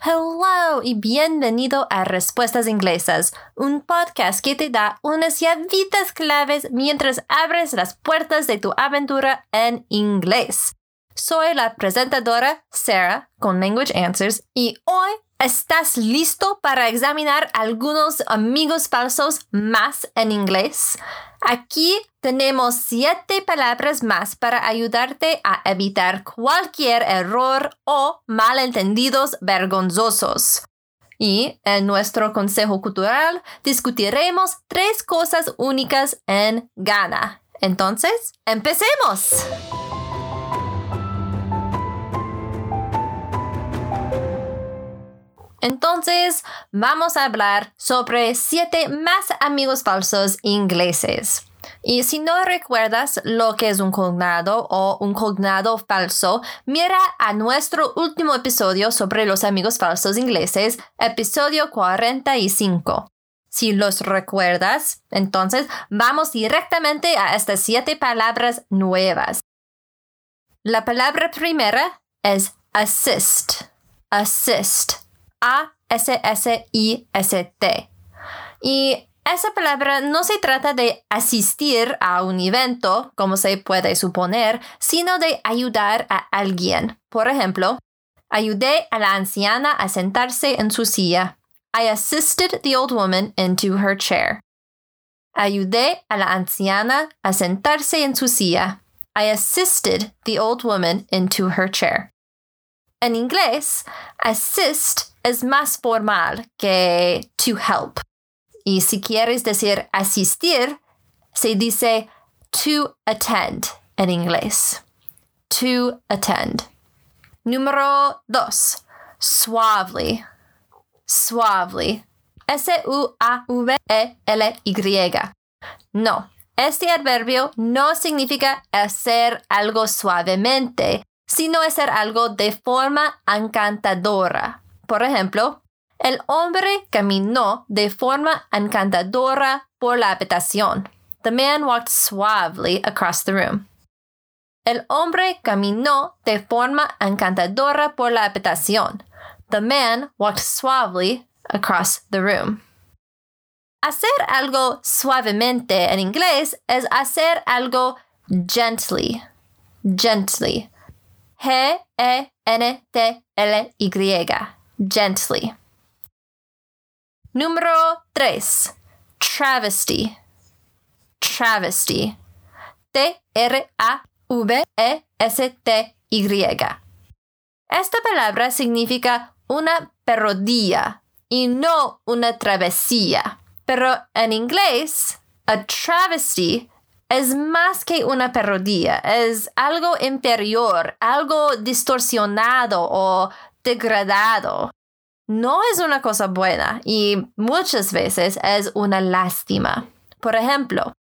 Hello y bienvenido a Respuestas Inglesas, un podcast que te da unas llavitas claves mientras abres las puertas de tu aventura en inglés. Soy la presentadora Sarah con Language Answers y hoy estás listo para examinar algunos amigos falsos más en inglés. Aquí tenemos siete palabras más para ayudarte a evitar cualquier error o malentendidos vergonzosos. Y en nuestro consejo cultural discutiremos tres cosas únicas en Ghana. Entonces, empecemos. Entonces, vamos a hablar sobre siete más amigos falsos ingleses. Y si no recuerdas lo que es un cognado o un cognado falso, mira a nuestro último episodio sobre los amigos falsos ingleses, episodio 45. Si los recuerdas, entonces vamos directamente a estas siete palabras nuevas. La palabra primera es assist. Assist. A-S-S-I-S-T. Y esa palabra no se trata de asistir a un evento, como se puede suponer, sino de ayudar a alguien. Por ejemplo, ayudé a la anciana a sentarse en su silla. I assisted the old woman into her chair. Ayudé a la anciana a sentarse en su silla. I assisted the old woman into her chair. En inglés, assist es más formal que to help. Y si quieres decir asistir, se dice to attend en inglés. To attend. Número dos. Suavely. Suavely. S-U-A-V-E-L-Y. No, este adverbio no significa hacer algo suavemente, sino hacer algo de forma encantadora. Por ejemplo, el hombre caminó de forma encantadora por la habitación. The man walked suavely across the room. El hombre caminó de forma encantadora por la habitación. The man walked suavely across the room. Hacer algo suavemente en inglés es hacer algo gently. Gently. G-E-N-T-L-Y. Gently. Número 3. Travesty. Travesty. T-R-A-V-E-S-T-Y. Esta palabra significa una parodía y no una travesía. Pero en inglés, a travesty es más que una parodía, es algo inferior, algo distorsionado o degradado no es una cosa buena y muchas veces es una lástima. Por ejemplo,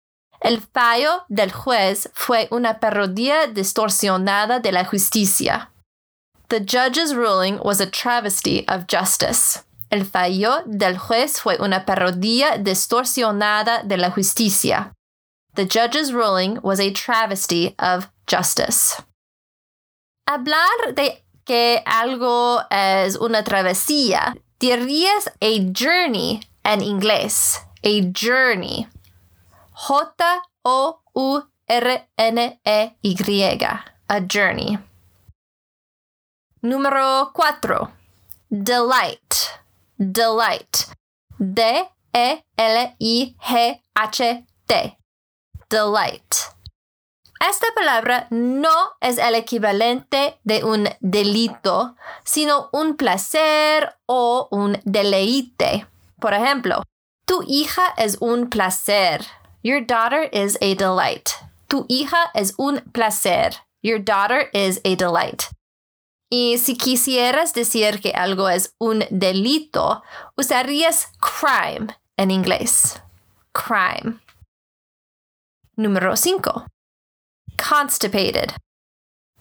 el fallo del juez fue una parodia distorsionada de la justicia. The judge's ruling was a travesty of justice. El fallo del juez fue una parodia distorsionada de la justicia. The judge's ruling was a travesty of justice. Hablar de que algo es una travesía, dirías a journey en inglés. A journey. J-O-U-R-N-E-Y. A journey. Número 4. Delight. Delight. D-E-L-I-G-H-T. Delight. Esta palabra no es el equivalente de un delito, sino un placer o un deleite. Por ejemplo, tu hija es un placer. Your daughter is a delight. Tu hija es un placer. Your daughter is a delight. Y si quisieras decir que algo es un delito, usarías crime en inglés. Crime. Número 5 constipated.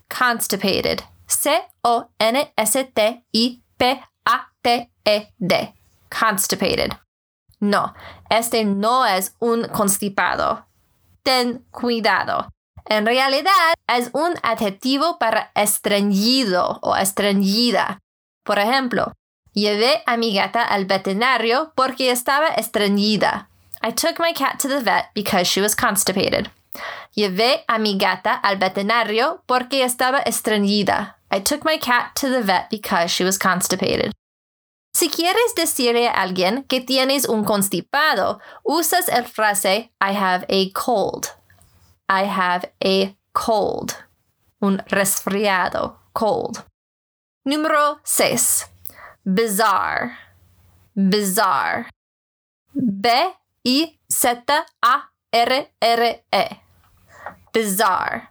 Constipated. C-O-N-S-T-I-P-A-T-E-D. Constipated. No, este no es un constipado. Ten cuidado. En realidad es un adjetivo para estreñido o estreñida. Por ejemplo, Llevé a mi gata al veterinario porque estaba estreñida. I took my cat to the vet because she was constipated. Llevé a mi gata al veterinario porque estaba estreñida. I took my cat to the vet because she was constipated. Si quieres decirle a alguien que tienes un constipado, usas el frase I have a cold. I have a cold. Un resfriado. Cold. Número 6. Bizarre. Bizarre. B-I-Z-A-R-R-E. Bizarre.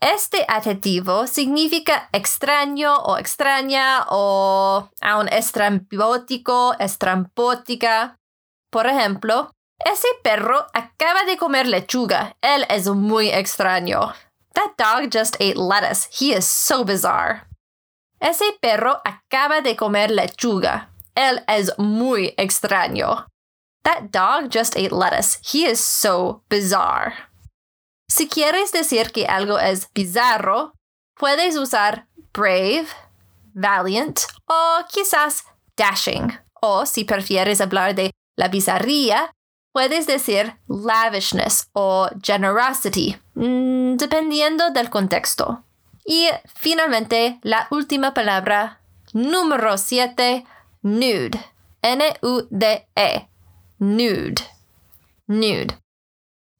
Este adjetivo significa extraño o extraña o aún estrambótico, estrampótica. Por ejemplo, ese perro acaba de comer lechuga. Él es muy extraño. That dog just ate lettuce. He is so bizarre. Ese perro acaba de comer lechuga. Él es muy extraño. That dog just ate lettuce. He is so bizarre. Si quieres decir que algo es bizarro, puedes usar brave, valiant o quizás dashing. O si prefieres hablar de la bizarría, puedes decir lavishness o generosity, mm, dependiendo del contexto. Y finalmente, la última palabra, número 7, nude. N-U-D-E. Nude. Nude.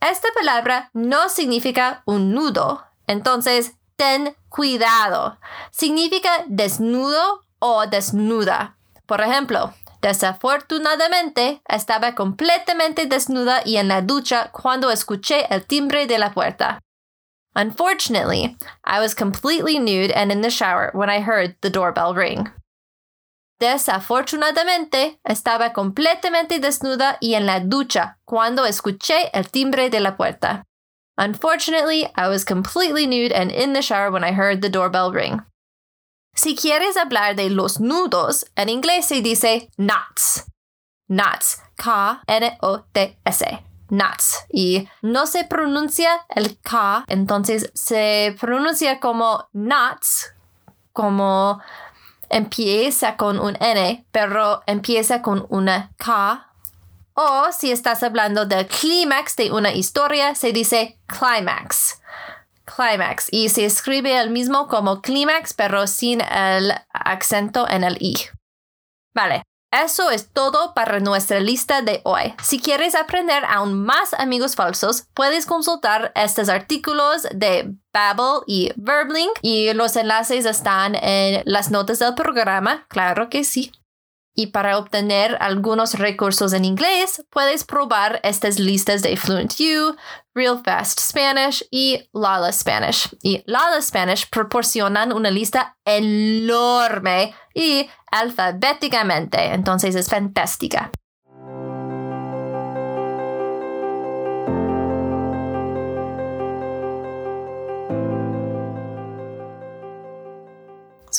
Esta palabra no significa un nudo, entonces ten cuidado. Significa desnudo o desnuda. Por ejemplo, desafortunadamente estaba completamente desnuda y en la ducha cuando escuché el timbre de la puerta. Unfortunately, I was completely nude and in the shower when I heard the doorbell ring. Desafortunadamente, estaba completamente desnuda y en la ducha cuando escuché el timbre de la puerta. Unfortunately, I was completely nude and in the shower when I heard the doorbell ring. Si quieres hablar de los nudos, en inglés se dice knots. Knots. K-N-O-T-S. Knots. Y no se pronuncia el K, entonces se pronuncia como knots, como empieza con un N, pero empieza con una K. O si estás hablando del clímax de una historia, se dice climax. Climax. Y se escribe el mismo como clímax, pero sin el acento en el I. Vale. Eso es todo para nuestra lista de hoy. Si quieres aprender aún más amigos falsos, puedes consultar estos artículos de Babbel y Verblink y los enlaces están en las notas del programa, claro que sí. Y para obtener algunos recursos en inglés, puedes probar estas listas de Fluent U, Real Fast Spanish y Lala Spanish. Y Lala Spanish proporcionan una lista enorme y alfabéticamente, entonces es fantástica.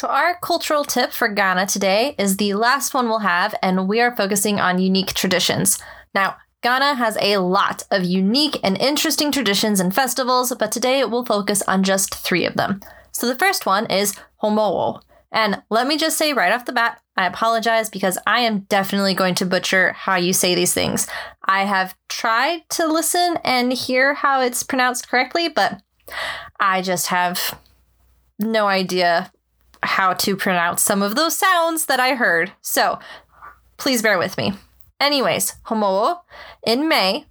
So, our cultural tip for Ghana today is the last one we'll have, and we are focusing on unique traditions. Now, Ghana has a lot of unique and interesting traditions and festivals, but today we'll focus on just three of them. So, the first one is Homoo. And let me just say right off the bat, I apologize because I am definitely going to butcher how you say these things. I have tried to listen and hear how it's pronounced correctly, but I just have no idea how to pronounce some of those sounds that I heard. So please bear with me. Anyways, Homoo, in May,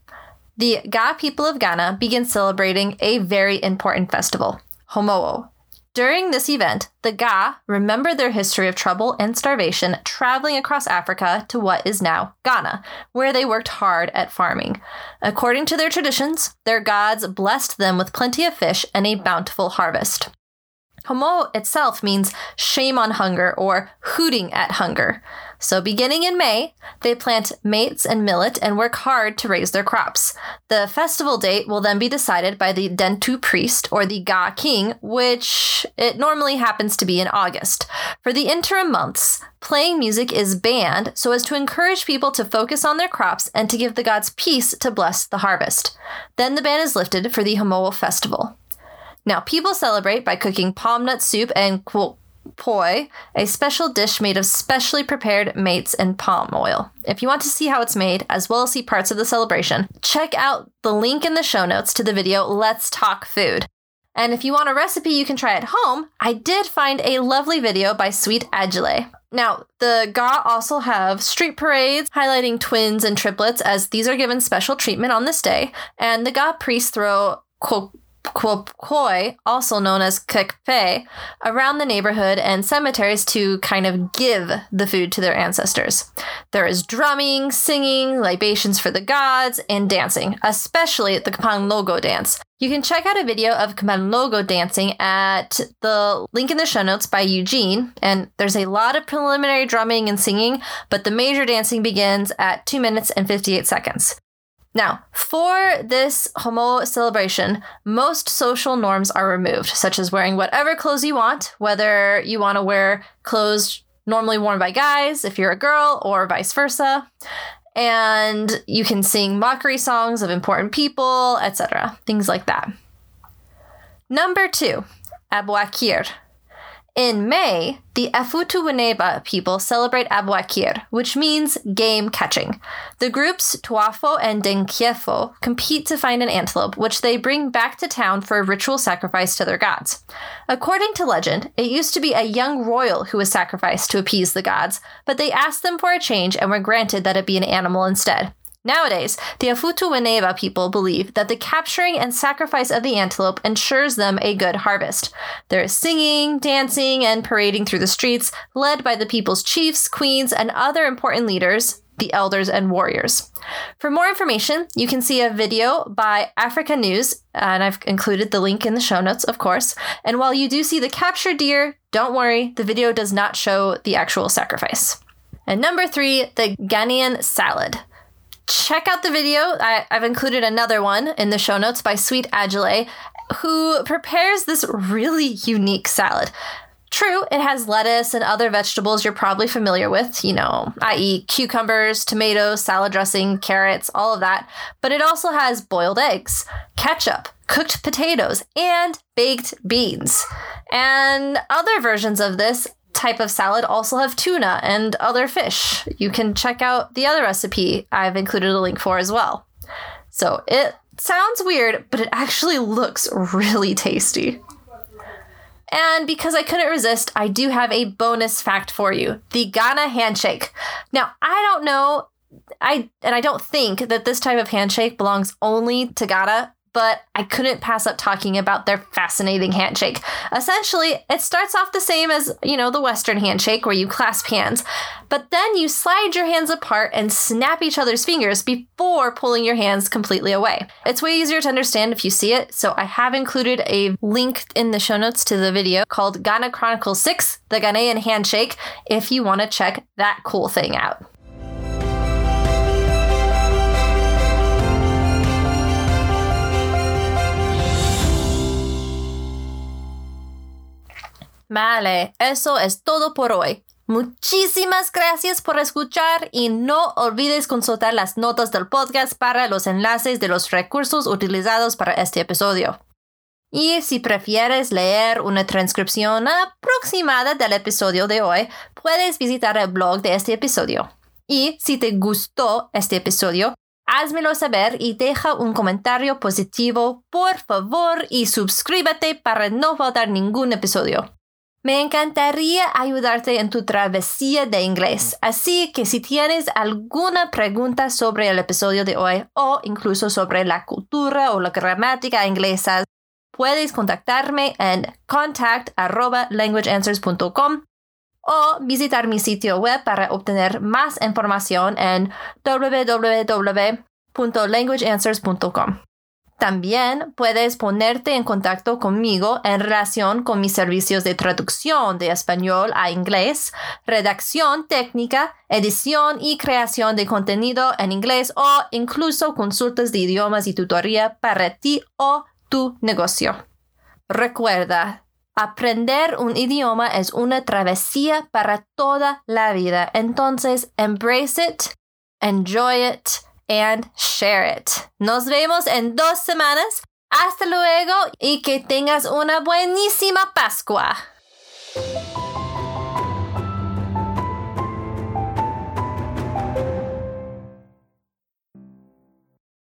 the Ga people of Ghana begin celebrating a very important festival, Homoo. During this event, the Ga remember their history of trouble and starvation traveling across Africa to what is now Ghana, where they worked hard at farming. According to their traditions, their gods blessed them with plenty of fish and a bountiful harvest. Homoo itself means shame on hunger or hooting at hunger. So, beginning in May, they plant mates and millet and work hard to raise their crops. The festival date will then be decided by the Dentu priest or the Ga king, which it normally happens to be in August. For the interim months, playing music is banned so as to encourage people to focus on their crops and to give the gods peace to bless the harvest. Then the ban is lifted for the Homoo festival. Now, people celebrate by cooking palm nut soup and poi, a special dish made of specially prepared mates and palm oil. If you want to see how it's made, as well as see parts of the celebration, check out the link in the show notes to the video Let's Talk Food. And if you want a recipe you can try at home, I did find a lovely video by Sweet Agile. Now, the Ga also have street parades highlighting twins and triplets, as these are given special treatment on this day, and the Ga priests throw Kwopkoi, also known as Kekpe, around the neighborhood and cemeteries to kind of give the food to their ancestors. There is drumming, singing, libations for the gods, and dancing, especially the Kapanlogo dance. You can check out a video of Kapanlogo dancing at the link in the show notes by Eugene, and there's a lot of preliminary drumming and singing, but the major dancing begins at 2 minutes and 58 seconds. Now, for this Homo celebration, most social norms are removed, such as wearing whatever clothes you want, whether you want to wear clothes normally worn by guys if you're a girl or vice versa. And you can sing mockery songs of important people, etc. Things like that. Number two, Abuakir. In May, the Afutuwaneba people celebrate Abuakir, which means game catching. The groups Tuafo and Denkiefo compete to find an antelope, which they bring back to town for a ritual sacrifice to their gods. According to legend, it used to be a young royal who was sacrificed to appease the gods, but they asked them for a change and were granted that it be an animal instead. Nowadays, the Afutuwaneva people believe that the capturing and sacrifice of the antelope ensures them a good harvest. There is singing, dancing, and parading through the streets, led by the people's chiefs, queens, and other important leaders, the elders and warriors. For more information, you can see a video by Africa News, and I've included the link in the show notes, of course. And while you do see the captured deer, don't worry, the video does not show the actual sacrifice. And number three, the Ghanaian salad check out the video. I, have included another one in the show notes by Sweet Agile, who prepares this really unique salad. True, it has lettuce and other vegetables you're probably familiar with, you know, i.e., cucumbers, tomatoes, salad dressing, carrots, all of that. But it also has boiled eggs, ketchup, cooked potatoes, and baked beans. And other versions of this type of salad also have tuna and other fish. You can check out the other recipe I've included a link for as well. So it sounds weird, but it actually looks really tasty. And because I couldn't resist, I do have a bonus fact for you the Ghana handshake. Now, I don't know, I and I don't think that this type of handshake belongs only to Ghana but I couldn't pass up talking about their fascinating handshake. Essentially, it starts off the same as, you know, the Western handshake where you clasp hands, but then you slide your hands apart and snap each other's fingers before pulling your hands completely away. It's way easier to understand if you see it, so I have included a link in the show notes to the video called Ghana Chronicle 6, the Ghanaian handshake, if you want to check that cool thing out. Vale, eso es todo por hoy. Muchísimas gracias por escuchar y no olvides consultar las notas del podcast para los enlaces de los recursos utilizados para este episodio. Y si prefieres leer una transcripción aproximada del episodio de hoy, puedes visitar el blog de este episodio. Y si te gustó este episodio, házmelo saber y deja un comentario positivo, por favor, y suscríbete para no faltar ningún episodio. Me encantaría ayudarte en tu travesía de inglés, así que si tienes alguna pregunta sobre el episodio de hoy o incluso sobre la cultura o la gramática inglesa, puedes contactarme en contact@languageanswers.com o visitar mi sitio web para obtener más información en www.languageanswers.com. También puedes ponerte en contacto conmigo en relación con mis servicios de traducción de español a inglés, redacción técnica, edición y creación de contenido en inglés o incluso consultas de idiomas y tutoría para ti o tu negocio. Recuerda, aprender un idioma es una travesía para toda la vida. Entonces, embrace it, enjoy it and share it. Nos vemos en dos semanas. Hasta luego y que tengas una buenísima Pascua.